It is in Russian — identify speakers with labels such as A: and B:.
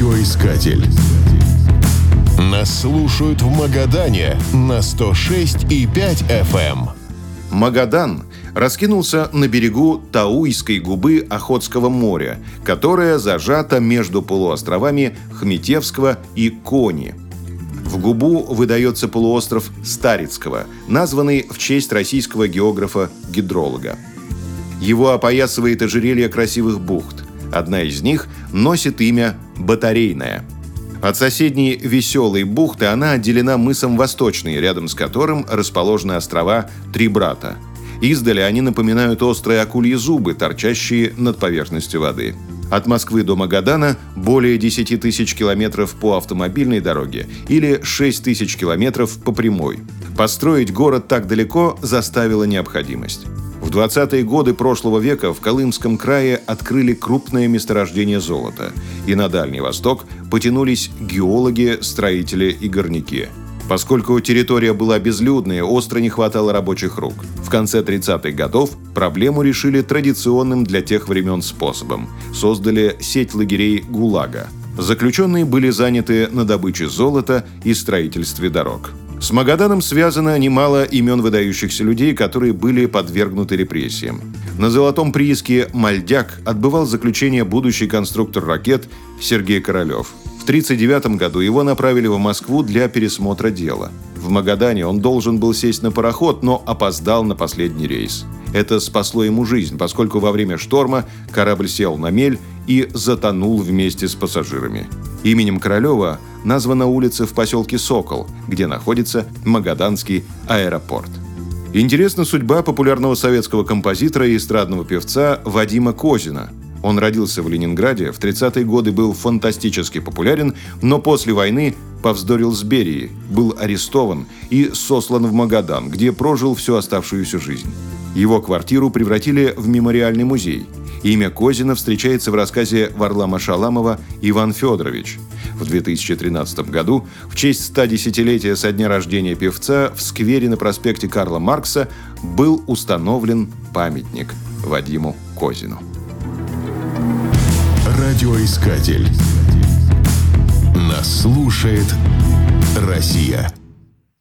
A: Радиоискатель. Нас слушают в Магадане на 106,5 FM.
B: Магадан раскинулся на берегу Тауйской губы Охотского моря, которая зажата между полуостровами Хметевского и Кони. В губу выдается полуостров Старицкого, названный в честь российского географа-гидролога. Его опоясывает ожерелье красивых бухт. Одна из них носит имя Батарейная. От соседней Веселой бухты она отделена мысом Восточный, рядом с которым расположены острова Три Брата – Издали они напоминают острые акульи зубы, торчащие над поверхностью воды. От Москвы до Магадана более 10 тысяч километров по автомобильной дороге или 6 тысяч километров по прямой. Построить город так далеко заставила необходимость. В 20-е годы прошлого века в Колымском крае открыли крупное месторождение золота, и на Дальний Восток потянулись геологи, строители и горняки – Поскольку территория была безлюдная, остро не хватало рабочих рук. В конце 30-х годов проблему решили традиционным для тех времен способом. Создали сеть лагерей ГУЛАГа. Заключенные были заняты на добыче золота и строительстве дорог. С Магаданом связано немало имен выдающихся людей, которые были подвергнуты репрессиям. На золотом прииске «Мальдяк» отбывал заключение будущий конструктор ракет Сергей Королев – в 1939 году его направили в Москву для пересмотра дела. В Магадане он должен был сесть на пароход, но опоздал на последний рейс. Это спасло ему жизнь, поскольку во время шторма корабль сел на мель и затонул вместе с пассажирами. Именем Королева названа улица в поселке Сокол, где находится Магаданский аэропорт. Интересна судьба популярного советского композитора и эстрадного певца Вадима Козина – он родился в Ленинграде, в 30-е годы был фантастически популярен, но после войны повздорил с Берией, был арестован и сослан в Магадан, где прожил всю оставшуюся жизнь. Его квартиру превратили в мемориальный музей. Имя Козина встречается в рассказе Варлама Шаламова «Иван Федорович». В 2013 году в честь 110-летия со дня рождения певца в сквере на проспекте Карла Маркса был установлен памятник Вадиму Козину.
A: Радиоискатель. Нас слушает Россия.